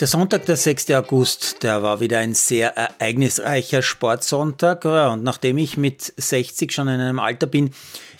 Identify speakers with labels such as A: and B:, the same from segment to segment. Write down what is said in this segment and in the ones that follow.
A: Der Sonntag, der 6. August, der war wieder ein sehr ereignisreicher Sportsonntag. Und nachdem ich mit 60 schon in einem Alter bin,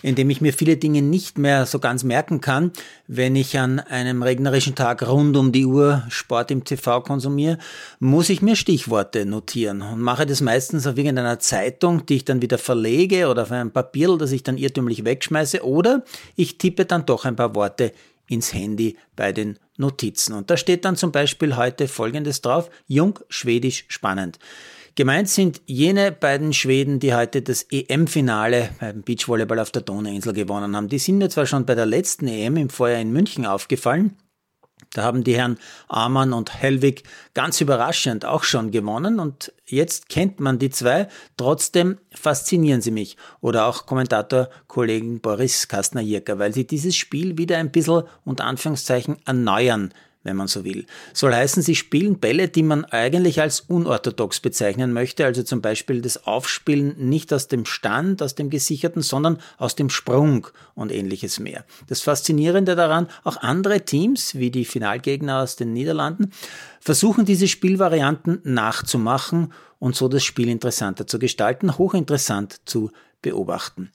A: in dem ich mir viele Dinge nicht mehr so ganz merken kann, wenn ich an einem regnerischen Tag rund um die Uhr Sport im TV konsumiere, muss ich mir Stichworte notieren und mache das meistens auf irgendeiner Zeitung, die ich dann wieder verlege oder auf einem Papier, das ich dann irrtümlich wegschmeiße oder ich tippe dann doch ein paar Worte ins Handy bei den Notizen. Und da steht dann zum Beispiel heute Folgendes drauf, Jung, Schwedisch, spannend. Gemeint sind jene beiden Schweden, die heute das EM-Finale beim Beachvolleyball auf der Donauinsel gewonnen haben. Die sind mir zwar schon bei der letzten EM im Vorjahr in München aufgefallen, da haben die Herren Amann und Hellwig ganz überraschend auch schon gewonnen. Und jetzt kennt man die zwei, trotzdem faszinieren sie mich. Oder auch Kommentator Kollegen Boris Kastner-Jirka, weil sie dieses Spiel wieder ein bisschen unter Anführungszeichen erneuern wenn man so will. Soll heißen, sie spielen Bälle, die man eigentlich als unorthodox bezeichnen möchte, also zum Beispiel das Aufspielen nicht aus dem Stand, aus dem Gesicherten, sondern aus dem Sprung und ähnliches mehr. Das Faszinierende daran, auch andere Teams, wie die Finalgegner aus den Niederlanden, versuchen diese Spielvarianten nachzumachen und so das Spiel interessanter zu gestalten, hochinteressant zu beobachten.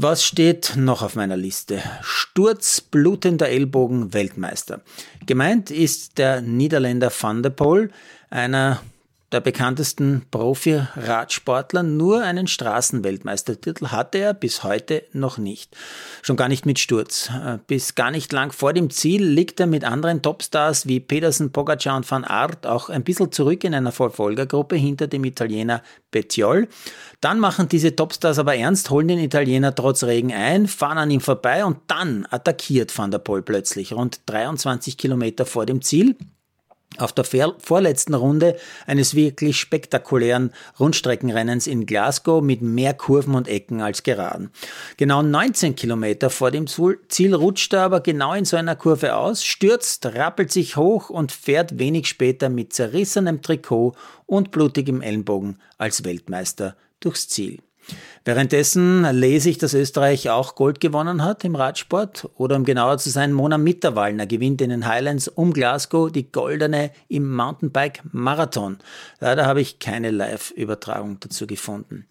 A: Was steht noch auf meiner Liste? Sturz, blutender Ellbogen, Weltmeister. Gemeint ist der Niederländer Van der Poel, einer der bekanntesten Profi-Radsportler, nur einen Straßenweltmeistertitel hatte er bis heute noch nicht. Schon gar nicht mit Sturz. Äh, bis gar nicht lang vor dem Ziel liegt er mit anderen Topstars wie Pedersen, Pogacar und Van Aert auch ein bisschen zurück in einer Verfolgergruppe hinter dem Italiener Bettiol. Dann machen diese Topstars aber ernst, holen den Italiener trotz Regen ein, fahren an ihm vorbei und dann attackiert Van der Poel plötzlich rund 23 Kilometer vor dem Ziel auf der vorletzten Runde eines wirklich spektakulären Rundstreckenrennens in Glasgow mit mehr Kurven und Ecken als Geraden. Genau 19 Kilometer vor dem Ziel rutscht er aber genau in so einer Kurve aus, stürzt, rappelt sich hoch und fährt wenig später mit zerrissenem Trikot und blutigem Ellenbogen als Weltmeister durchs Ziel. Währenddessen lese ich, dass Österreich auch Gold gewonnen hat im Radsport oder um genauer zu sein, Mona Mitterwallner gewinnt in den Highlands um Glasgow die goldene im Mountainbike Marathon. Leider habe ich keine Live-Übertragung dazu gefunden.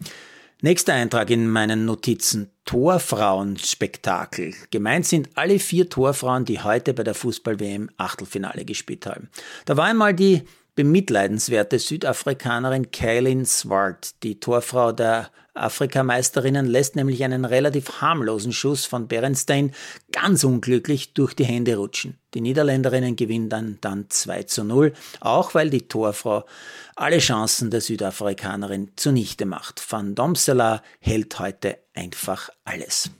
A: Nächster Eintrag in meinen Notizen. Torfrauen-Spektakel. Gemeint sind alle vier Torfrauen, die heute bei der Fußball-WM Achtelfinale gespielt haben. Da war einmal die bemitleidenswerte Südafrikanerin Kaylin Swart, die Torfrau der Afrikameisterinnen, lässt nämlich einen relativ harmlosen Schuss von Berenstein ganz unglücklich durch die Hände rutschen. Die Niederländerinnen gewinnen dann, dann 2 zu 0, auch weil die Torfrau alle Chancen der Südafrikanerin zunichte macht. Van Domsela hält heute einfach alles.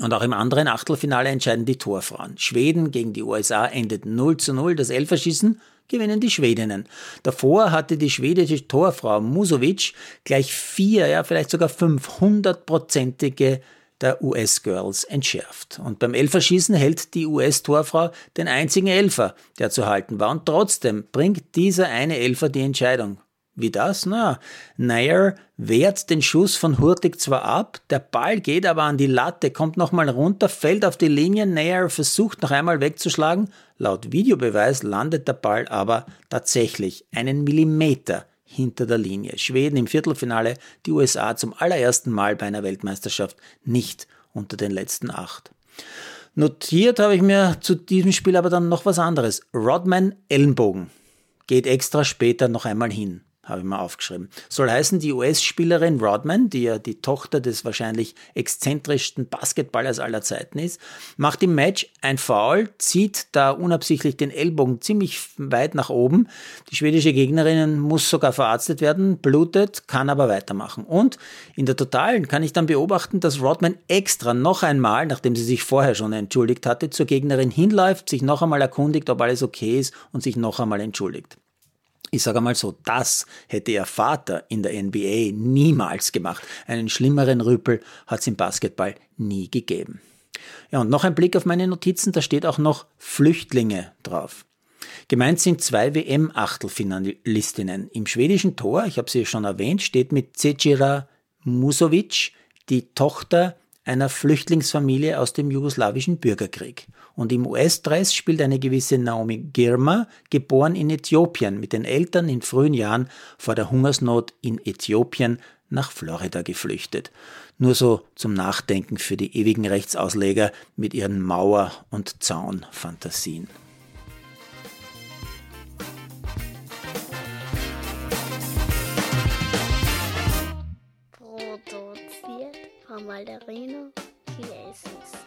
A: Und auch im anderen Achtelfinale entscheiden die Torfrauen. Schweden gegen die USA endet 0 zu 0, das Elferschießen gewinnen die Schwedinnen. Davor hatte die schwedische Torfrau Musovic gleich vier, ja vielleicht sogar 500-prozentige der US-Girls entschärft. Und beim Elferschießen hält die US-Torfrau den einzigen Elfer, der zu halten war. Und trotzdem bringt dieser eine Elfer die Entscheidung. Wie das? Na, Nair wehrt den Schuss von Hurtig zwar ab, der Ball geht aber an die Latte, kommt nochmal runter, fällt auf die Linie, Nair versucht noch einmal wegzuschlagen, laut Videobeweis landet der Ball aber tatsächlich einen Millimeter hinter der Linie. Schweden im Viertelfinale, die USA zum allerersten Mal bei einer Weltmeisterschaft nicht unter den letzten acht. Notiert habe ich mir zu diesem Spiel aber dann noch was anderes. Rodman Ellenbogen geht extra später noch einmal hin habe ich mal aufgeschrieben. Soll heißen, die US-Spielerin Rodman, die ja die Tochter des wahrscheinlich exzentrischsten Basketballers aller Zeiten ist, macht im Match ein Foul, zieht da unabsichtlich den Ellbogen ziemlich weit nach oben. Die schwedische Gegnerin muss sogar verarztet werden, blutet, kann aber weitermachen. Und in der Totalen kann ich dann beobachten, dass Rodman extra noch einmal, nachdem sie sich vorher schon entschuldigt hatte, zur Gegnerin hinläuft, sich noch einmal erkundigt, ob alles okay ist und sich noch einmal entschuldigt. Ich sage mal so, das hätte ihr Vater in der NBA niemals gemacht. Einen schlimmeren Rüpel hat es im Basketball nie gegeben. Ja, und noch ein Blick auf meine Notizen, da steht auch noch Flüchtlinge drauf. Gemeint sind zwei WM-Achtelfinalistinnen. Im schwedischen Tor, ich habe sie schon erwähnt, steht mit Cecira Musovic die Tochter einer Flüchtlingsfamilie aus dem jugoslawischen Bürgerkrieg. Und im US-Dress spielt eine gewisse Naomi Girma, geboren in Äthiopien, mit den Eltern in frühen Jahren vor der Hungersnot in Äthiopien nach Florida geflüchtet. Nur so zum Nachdenken für die ewigen Rechtsausleger mit ihren Mauer- und Zaunfantasien.
B: Ballerino Jesus.